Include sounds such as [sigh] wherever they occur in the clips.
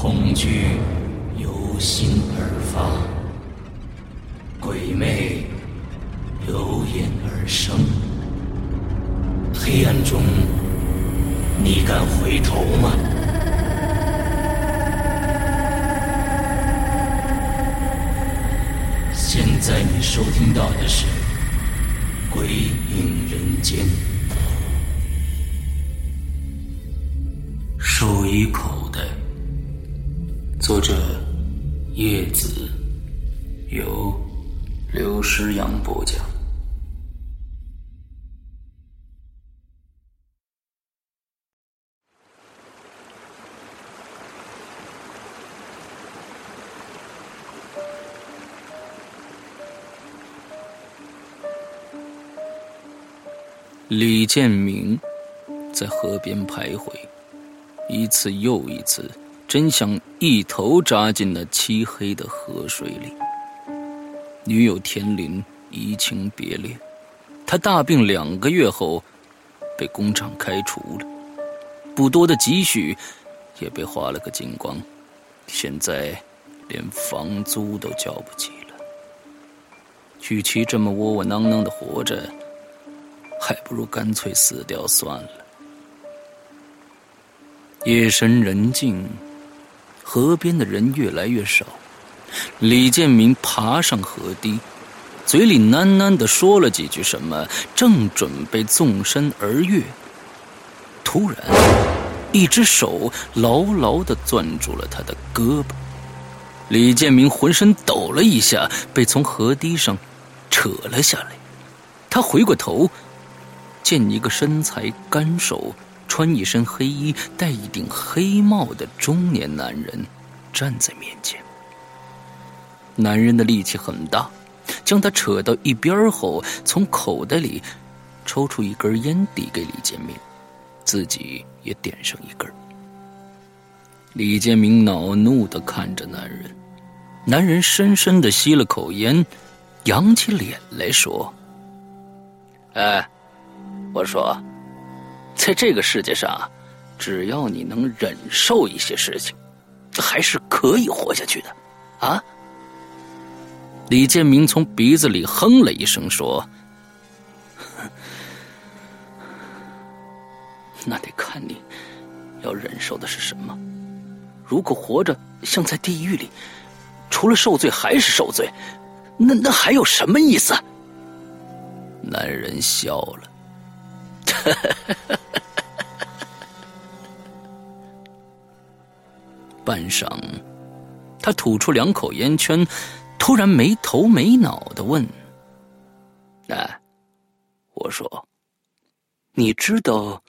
恐惧由心而发，鬼魅由眼而生。黑暗中，你敢回头吗？李建明在河边徘徊，一次又一次。真想一头扎进那漆黑的河水里。女友田林移情别恋，他大病两个月后，被工厂开除了，不多的积蓄也被花了个精光，现在连房租都交不起了。与其这么窝窝囊囊的活着，还不如干脆死掉算了。夜深人静。河边的人越来越少，李建明爬上河堤，嘴里喃喃的说了几句什么，正准备纵身而跃，突然，一只手牢牢的攥住了他的胳膊。李建明浑身抖了一下，被从河堤上扯了下来。他回过头，见一个身材干瘦。穿一身黑衣、戴一顶黑帽的中年男人站在面前。男人的力气很大，将他扯到一边后，从口袋里抽出一根烟递给李建明，自己也点上一根。李建明恼怒的看着男人，男人深深的吸了口烟，扬起脸来说：“哎，我说。”在这个世界上，只要你能忍受一些事情，还是可以活下去的，啊！李建明从鼻子里哼了一声，说：“ [laughs] 那得看你要忍受的是什么。如果活着像在地狱里，除了受罪还是受罪，那那还有什么意思？”男人笑了。[laughs] 半晌，他吐出两口烟圈，突然没头没脑的问：“哎，我说，你知道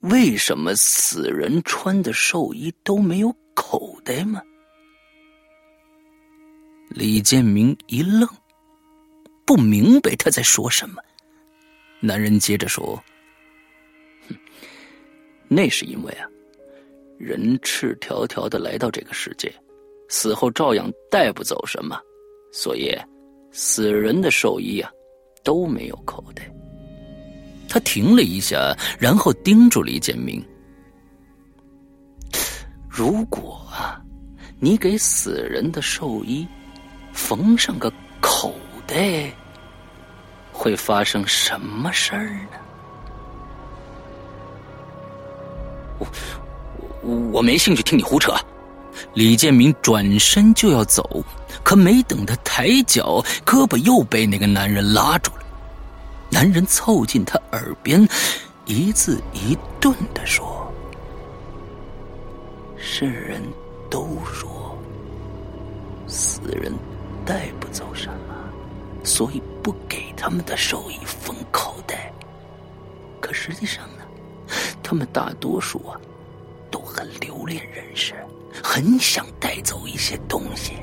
为什么死人穿的寿衣都没有口袋吗？”李建明一愣，不明白他在说什么。男人接着说：“哼，那是因为啊。”人赤条条的来到这个世界，死后照样带不走什么，所以死人的寿衣啊都没有口袋。他停了一下，然后叮嘱李建明：“如果啊，你给死人的寿衣缝上个口袋，会发生什么事儿呢？”我。我没兴趣听你胡扯，李建明转身就要走，可没等他抬脚，胳膊又被那个男人拉住了。男人凑近他耳边，一字一顿的说：“世人都说，死人带不走什么，所以不给他们的寿衣封口袋。可实际上呢，他们大多数啊，都很留恋人世，很想带走一些东西。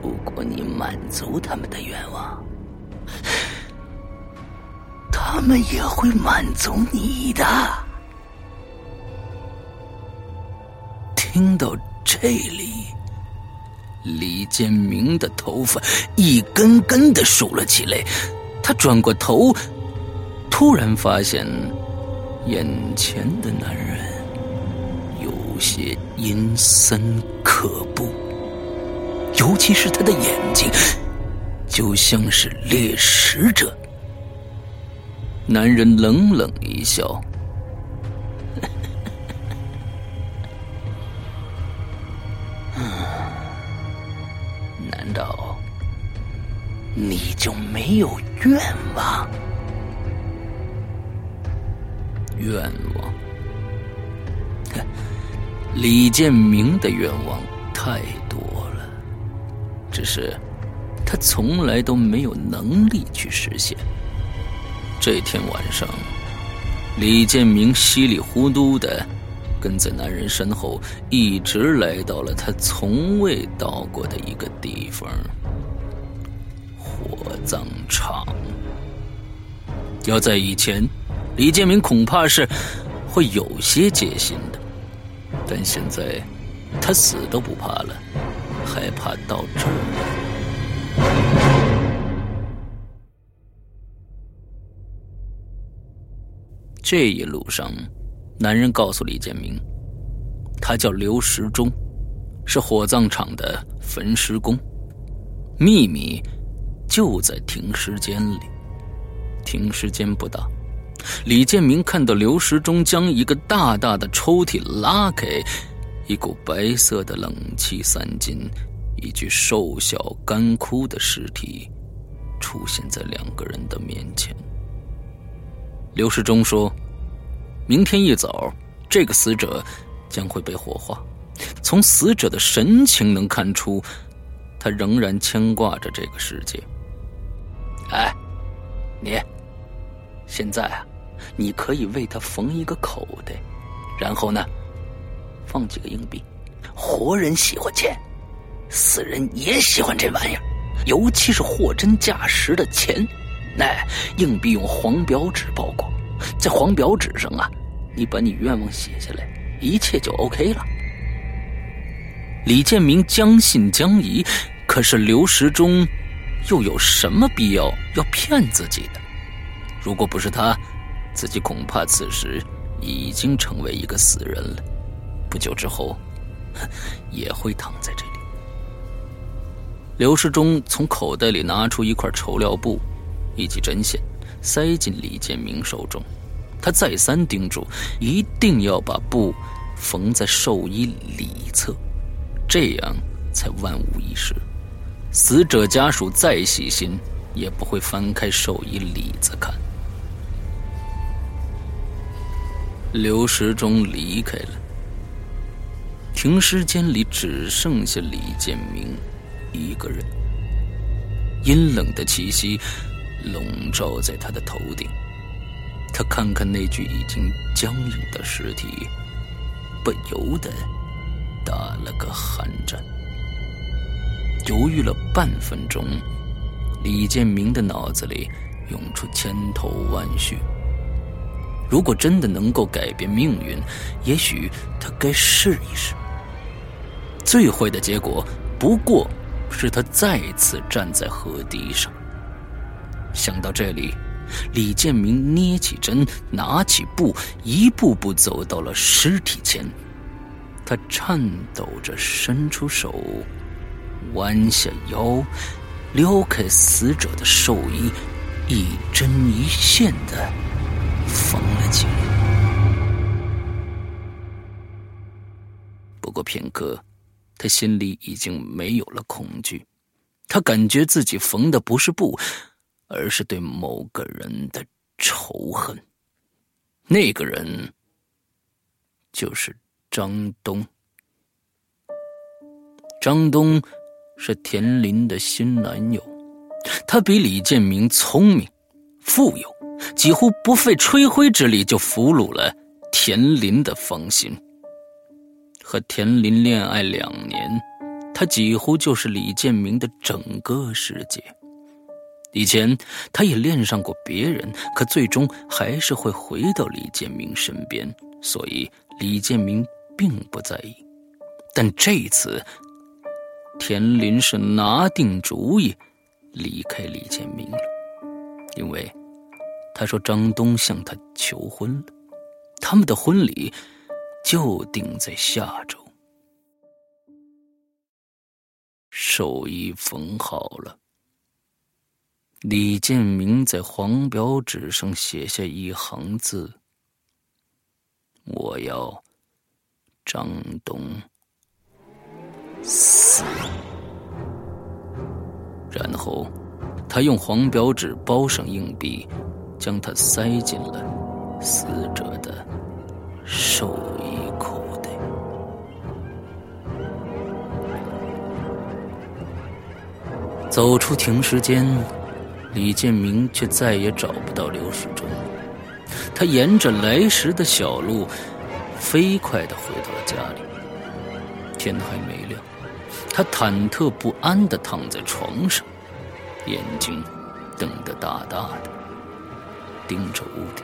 如果你满足他们的愿望。”他们也会满足你的。听到这里，李建明的头发一根根的竖了起来。他转过头，突然发现眼前的男人有些阴森可怖，尤其是他的眼睛，就像是猎食者。男人冷冷一笑：“你就没有愿望？愿望？李建明的愿望太多了，只是他从来都没有能力去实现。”这天晚上，李建明稀里糊涂的跟在男人身后，一直来到了他从未到过的一个地方——火葬场。要在以前，李建明恐怕是会有些戒心的，但现在他死都不怕了，害怕到这儿。这一路上，男人告诉李建明，他叫刘时忠，是火葬场的焚尸工，秘密就在停尸间里。停尸间不大，李建明看到刘时忠将一个大大的抽屉拉开，一股白色的冷气散尽，一具瘦小干枯的尸体出现在两个人的面前。刘世忠说：“明天一早，这个死者将会被火化。从死者的神情能看出，他仍然牵挂着这个世界。哎，你，现在啊，你可以为他缝一个口袋，然后呢，放几个硬币。活人喜欢钱，死人也喜欢这玩意儿，尤其是货真价实的钱。”哎，硬币用黄表纸包裹，在黄表纸上啊，你把你愿望写下来，一切就 OK 了。李建明将信将疑，可是刘时忠又有什么必要要骗自己的？如果不是他，自己恐怕此时已经成为一个死人了，不久之后也会躺在这里。刘世忠从口袋里拿出一块绸料布。以及针线塞进李建明手中，他再三叮嘱，一定要把布缝在寿衣里侧，这样才万无一失。死者家属再细心，也不会翻开寿衣里子看。刘时忠离开了，停尸间里只剩下李建明一个人，阴冷的气息。笼罩在他的头顶，他看看那具已经僵硬的尸体，不由得打了个寒战。犹豫了半分钟，李建明的脑子里涌出千头万绪。如果真的能够改变命运，也许他该试一试。最坏的结果，不过是他再次站在河堤上。想到这里，李建明捏起针，拿起布，一步步走到了尸体前。他颤抖着伸出手，弯下腰，撩开死者的寿衣，一针一线的缝了起来。不过。片刻，他心里已经没有了恐惧。他感觉自己缝的不是布，而是对某个人的仇恨。那个人就是张东。张东是田林的新男友，他比李建明聪明、富有，几乎不费吹灰之力就俘虏了田林的芳心。和田林恋爱两年。他几乎就是李建明的整个世界。以前他也恋上过别人，可最终还是会回到李建明身边，所以李建明并不在意。但这一次，田林是拿定主意离开李建明。了，因为他说张东向他求婚了，他们的婚礼就定在下周。寿衣缝好了，李建明在黄表纸上写下一行字：“我要张东。死。”然后他用黄表纸包上硬币，将它塞进了死者的寿衣口袋。走出停尸间，李建明却再也找不到刘世忠。他沿着来时的小路，飞快地回到了家里。天还没亮，他忐忑不安地躺在床上，眼睛瞪得大大的，盯着屋顶。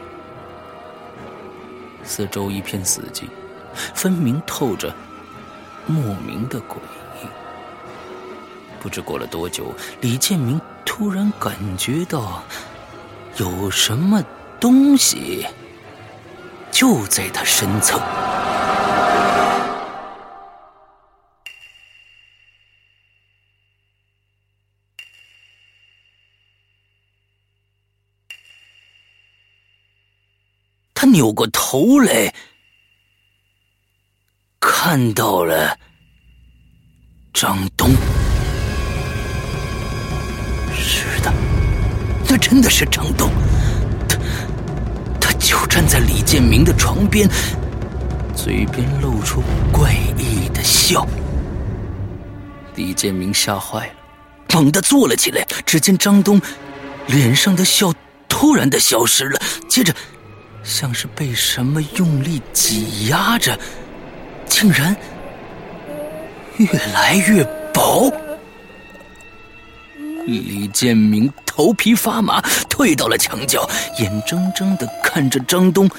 四周一片死寂，分明透着莫名的诡异。不知过了多久，李建明突然感觉到有什么东西就在他身侧。扭过头来，看到了张东。是的那真的是张东，他他就站在李建明的床边，嘴边露出怪异的笑。李建明吓坏了，猛地坐了起来。只见张东脸上的笑突然的消失了，接着像是被什么用力挤压着，竟然越来越薄。李建明头皮发麻，退到了墙角，眼睁睁的看着张东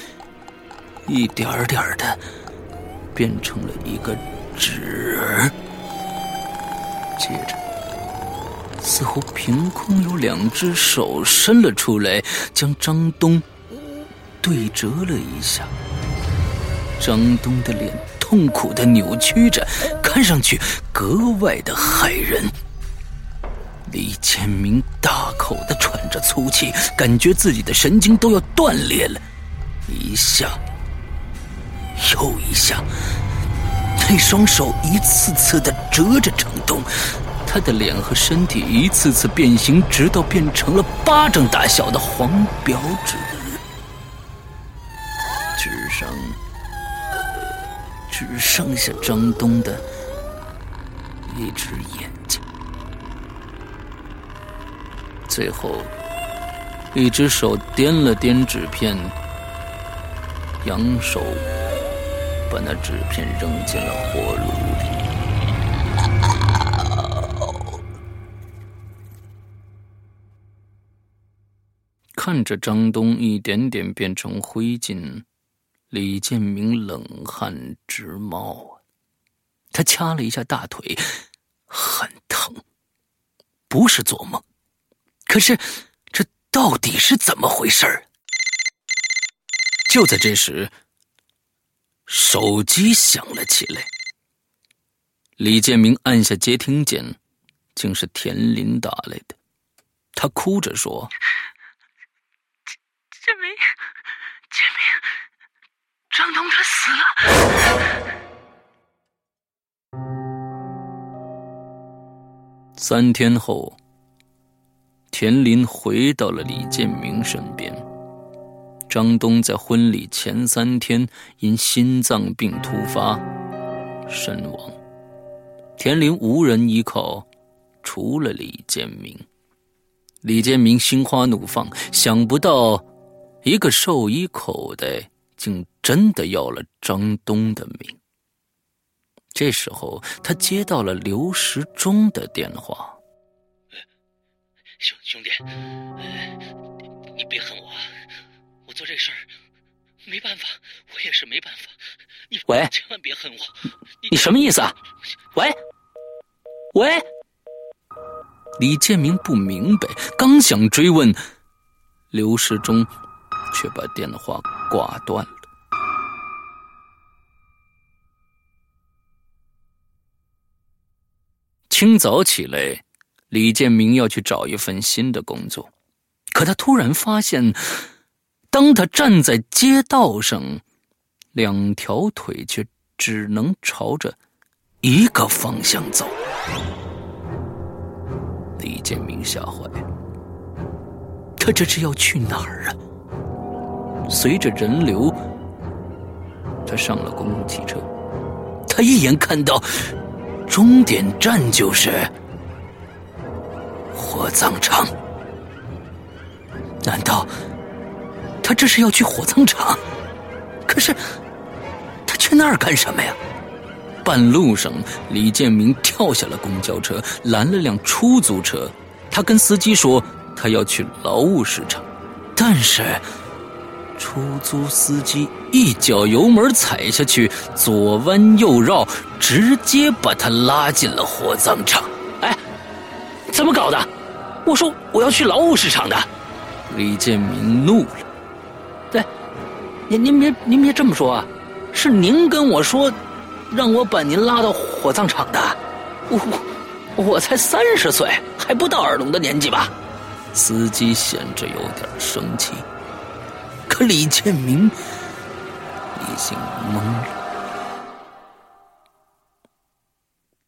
一点点的变成了一个纸人。接着，似乎凭空有两只手伸了出来，将张东对折了一下。张东的脸痛苦的扭曲着，看上去格外的骇人。李建明大口的喘着粗气，感觉自己的神经都要断裂了，一下又一下，那双手一次次的折着张东，他的脸和身体一次次变形，直到变成了巴掌大小的黄表纸，上只剩下张东的一只眼睛。最后，一只手掂了掂纸片，扬手把那纸片扔进了火炉里。看着张东一点点变成灰烬，李建明冷汗直冒啊。他掐了一下大腿，很疼，不是做梦。可是，这到底是怎么回事儿？就在这时，手机响了起来。李建明按下接听键，竟是田林打来的。他哭着说：“建明，建明，张东他死了。三天后田林回到了李建明身边。张东在婚礼前三天因心脏病突发身亡。田林无人依靠除了李建明。李建明心花怒放想不到一个兽医口袋竟真的要了张东的命。这时候，他接到了刘时忠的电话：“兄兄弟，你别恨我。”我做这事儿没办法，我也是没办法。你喂，千万别恨我。你什么意思啊？喂，喂。李建明不明白，刚想追问，刘世忠却把电话挂断了。清早起来，李建明要去找一份新的工作，可他突然发现。当他站在街道上，两条腿却只能朝着一个方向走。李建明吓坏了，他这是要去哪儿啊？随着人流，他上了公共汽车。他一眼看到终点站就是火葬场，难道？他这是要去火葬场，可是他去那儿干什么呀？半路上，李建明跳下了公交车，拦了辆出租车。他跟司机说他要去劳务市场，但是出租司机一脚油门踩下去，左弯右绕，直接把他拉进了火葬场。哎，怎么搞的？我说我要去劳务市场的。李建明怒了。对您您别您别这么说啊，是您跟我说，让我把您拉到火葬场的，我我我才三十岁，还不到耳聋的年纪吧？司机显着有点生气，可李建明已经懵了。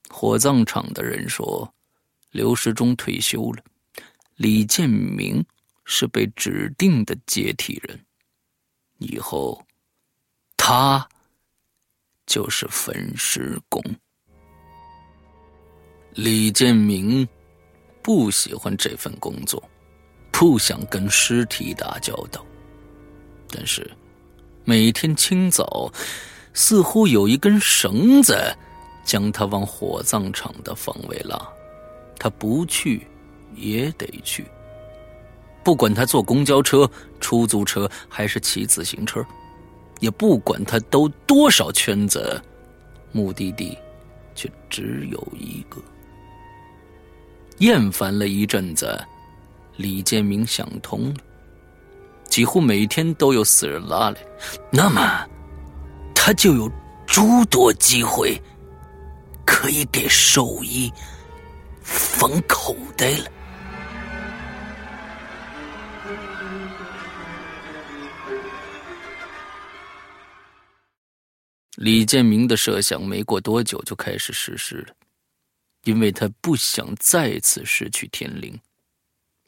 火葬场的人说，刘时忠退休了，李建明是被指定的接替人。以后，他就是焚尸工。李建明不喜欢这份工作，不想跟尸体打交道。但是，每天清早，似乎有一根绳子将他往火葬场的方位拉，他不去也得去。不管他坐公交车、出租车还是骑自行车，也不管他兜多少圈子，目的地却只有一个。厌烦了一阵子，李建明想通了：几乎每天都有死人拉来，那么他就有诸多机会可以给兽医缝口袋了。李建明的设想没过多久就开始实施了，因为他不想再次失去天灵。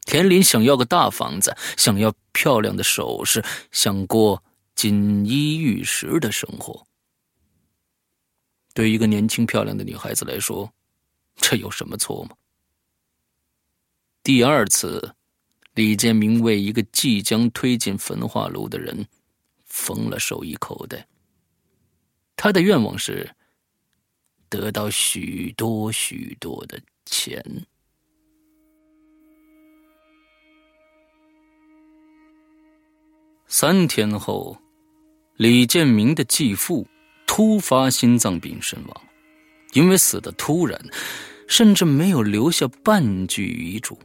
田林想要个大房子，想要漂亮的首饰，想过锦衣玉食的生活。对一个年轻漂亮的女孩子来说，这有什么错吗？第二次，李建明为一个即将推进焚化炉的人缝了手衣口袋。他的愿望是得到许多许多的钱。三天后，李建明的继父突发心脏病身亡，因为死的突然，甚至没有留下半句遗嘱。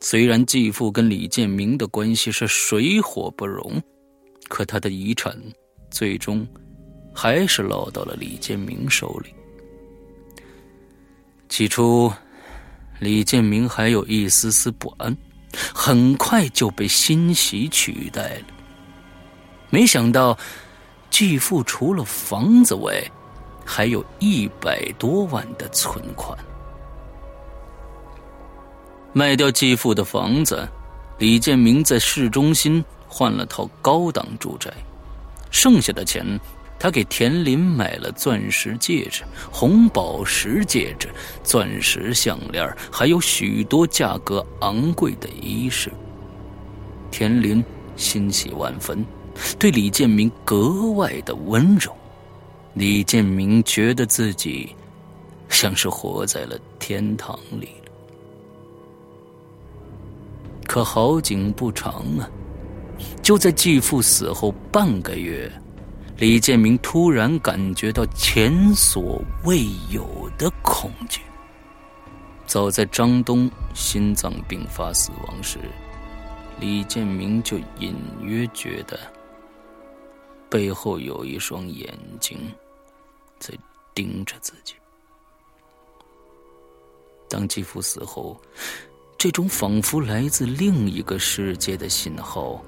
虽然继父跟李建明的关系是水火不容，可他的遗产最终。还是落到了李建明手里。起初，李建明还有一丝丝不安，很快就被欣喜取代了。没想到，继父除了房子外，还有一百多万的存款。卖掉继父的房子，李建明在市中心换了套高档住宅，剩下的钱，他给田林买了钻石戒指、红宝石戒指、钻石项链，还有许多价格昂贵的衣饰。田林欣喜万分，对李建明格外的温柔。李建明觉得自己像是活在了天堂里。可好景不长啊！就在继父死后半个月，李建明突然感觉到前所未有的恐惧。早在张东心脏病发死亡时，李建明就隐约觉得背后有一双眼睛在盯着自己。当继父死后，这种仿佛来自另一个世界的信号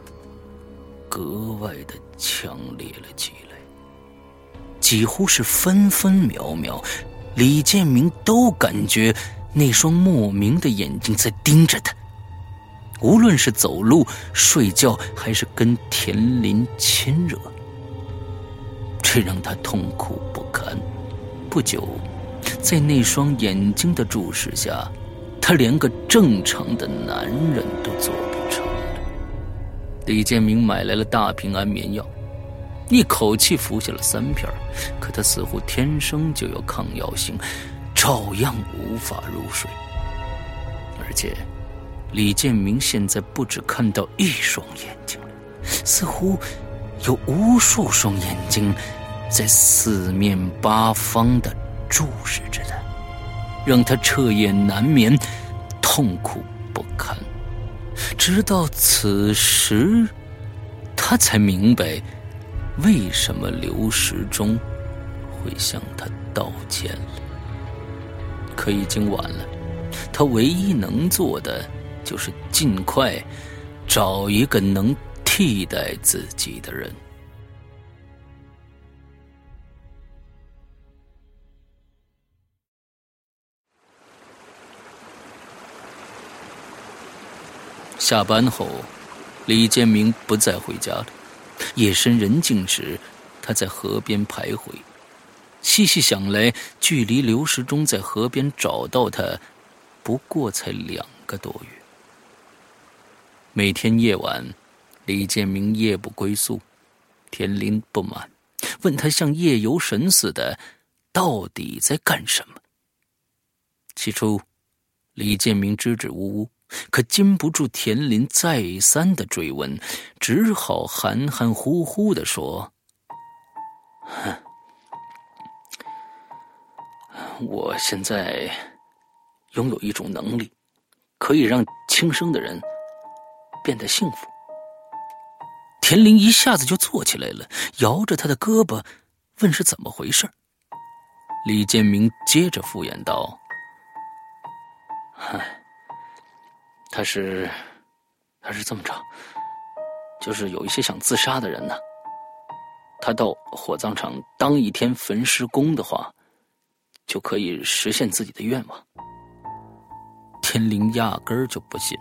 格外的强烈了起来，几乎是分分秒秒，李建明都感觉那双莫名的眼睛在盯着他。无论是走路、睡觉，还是跟田林亲热，这让他痛苦不堪。不久，在那双眼睛的注视下，他连个正常的男人都做不。李建明买来了大瓶安眠药，一口气服下了三片，可他似乎天生就有抗药性，照样无法入睡，而且。李建明现在不止看到一双眼睛了，似乎有无数双眼睛在四面八方的注视着他，让他彻夜难眠，痛苦不堪。直到此时，他才明白为什么刘时忠会向他道歉了。可已经晚了，他唯一能做的。就是尽快找一个能替代自己的人。下班后，李建明不再回家了。夜深人静时，他在河边徘徊。细细想来，距离刘时忠在河边找到他，不过才两个多月。每天夜晚，李建明夜不归宿，田林不满，问他像夜游神似的，到底在干什么？起初，李建明支支吾吾，可禁不住田林再三的追问，只好含含糊糊的说：“哼我现在拥有一种能力，可以让轻生的人。”变得幸福。田林一下子就坐起来了，摇着他的胳膊，问是怎么回事。李建明接着敷衍道：“嗨，他是，他是这么着，就是有一些想自杀的人呢。他到火葬场当一天焚尸工的话，就可以实现自己的愿望。”天灵压根儿就不信。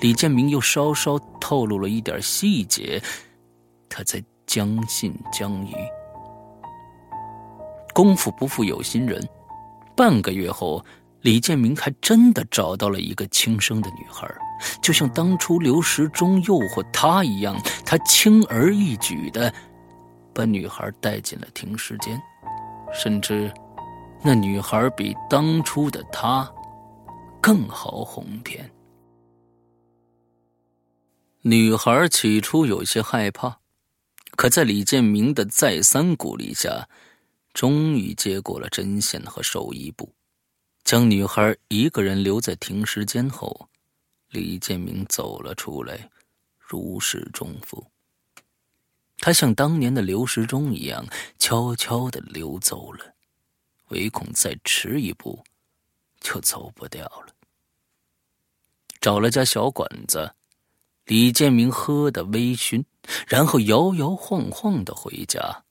李建明又稍稍透露了一点细节，他才将信将疑。功夫不负有心人，半个月后，李建明还真的找到了一个轻生的女孩，就像当初刘时忠诱惑他一样，他轻而易举的把女孩带进了停尸间，甚至那女孩比当初的他更好哄骗。女孩起初有些害怕，可在李建明的再三鼓励下，终于接过了针线和手衣布，将女孩一个人留在停尸间后，李建明走了出来，如释重负。他像当年的刘时忠一样，悄悄的溜走了，唯恐再迟一步，就走不掉了。找了家小馆子。李建明喝得微醺，然后摇摇晃晃的回家。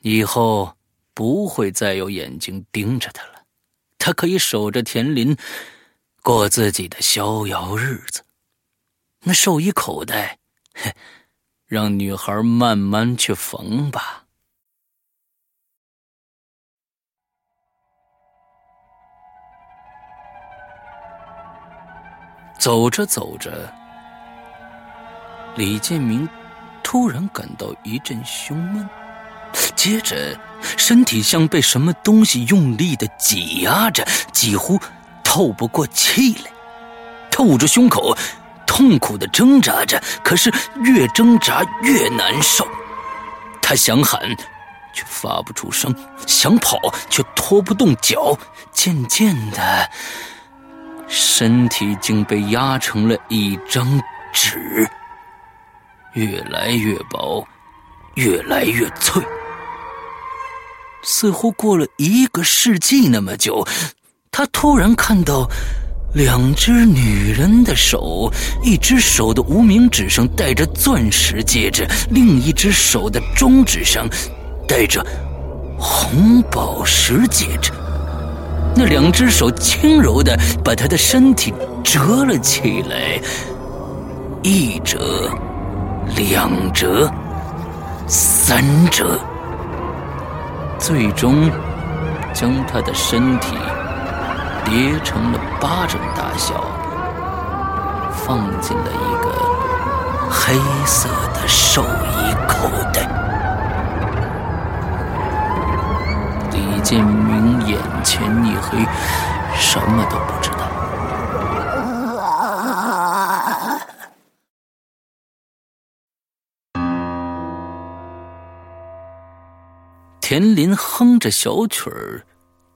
以后不会再有眼睛盯着他了，他可以守着田林过自己的逍遥日子。那寿衣口袋，嘿，让女孩慢慢去缝吧。走着走着，李建明突然感到一阵胸闷，接着身体像被什么东西用力的挤压着，几乎透不过气来。他捂着胸口，痛苦的挣扎着，可是越挣扎越难受。他想喊，却发不出声；想跑，却拖不动脚。渐渐的。身体竟被压成了一张纸，越来越薄，越来越脆。似乎过了一个世纪那么久，他突然看到两只女人的手，一只手的无名指上戴着钻石戒指，另一只手的中指上戴着红宝石戒指。那两只手轻柔的把他的身体折了起来，一折，两折，三折，最终将他的身体叠成了巴掌大小，放进了一个黑色的寿衣口袋。李建明眼前一黑，什么都不知田林哼着小曲儿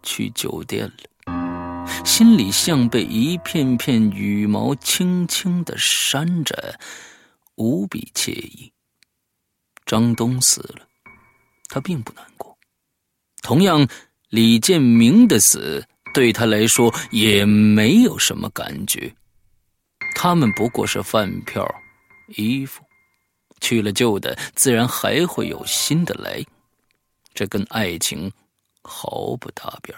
去酒店了，心里像被一片片羽毛轻轻的扇着，无比惬意。张东死了，他并不难过。同样，李建明的死对他来说也没有什么感觉。他们不过是饭票、衣服，去了旧的，自然还会有新的来。这跟爱情毫不搭边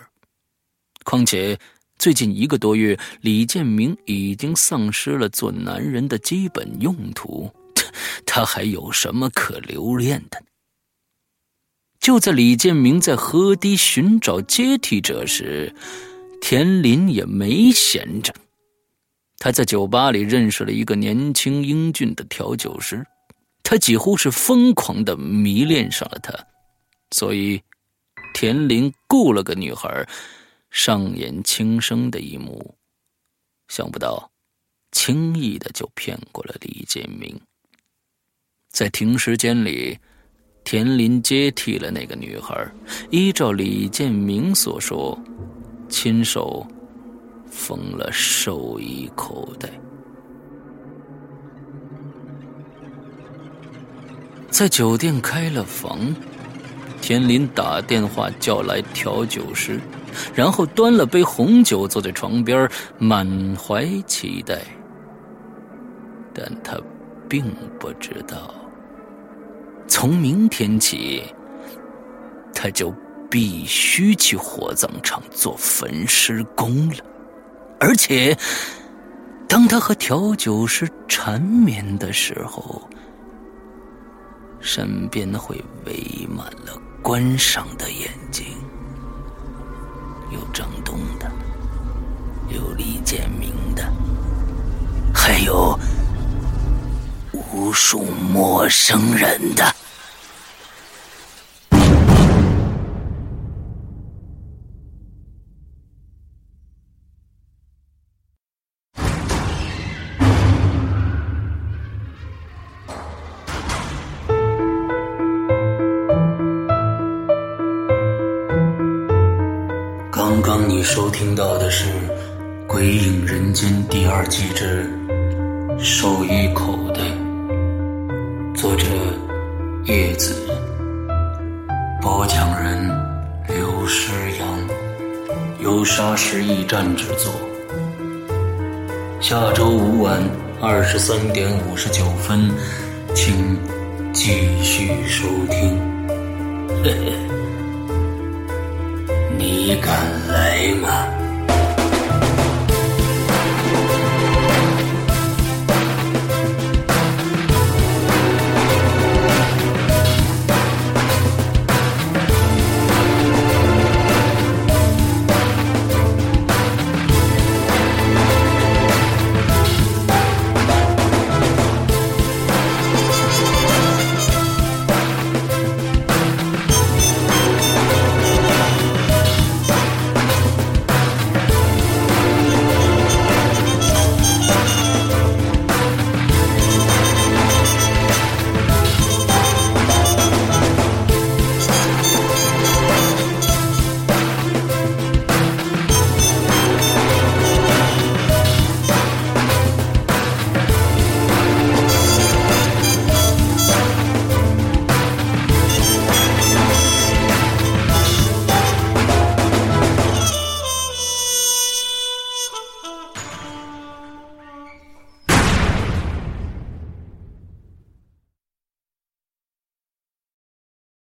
况且，最近一个多月，李建明已经丧失了做男人的基本用途，他还有什么可留恋的？就在李建明在河堤寻找接替者时，田林也没闲着。他在酒吧里认识了一个年轻英俊的调酒师，他几乎是疯狂的迷恋上了他，所以田林雇了个女孩上演轻生的一幕。想不到，轻易的就骗过了李建明。在停尸间里。田林接替了那个女孩，依照李建明所说，亲手缝了寿衣口袋。在酒店开了房，田林打电话叫来调酒师，然后端了杯红酒坐在床边，满怀期待。但他并不知道。从明天起，他就必须去火葬场做焚尸工了。而且，当他和调酒师缠绵的时候，身边会围满了观赏的眼睛，有张东的，有李建明的，还有无数陌生人的。你收听到的是《鬼影人间》第二季之《兽医口袋》，作者叶子，播讲人刘诗阳，由沙石驿站制作。下周五晚二十三点五十九分，请继续收听。嘿嘿。你敢来吗？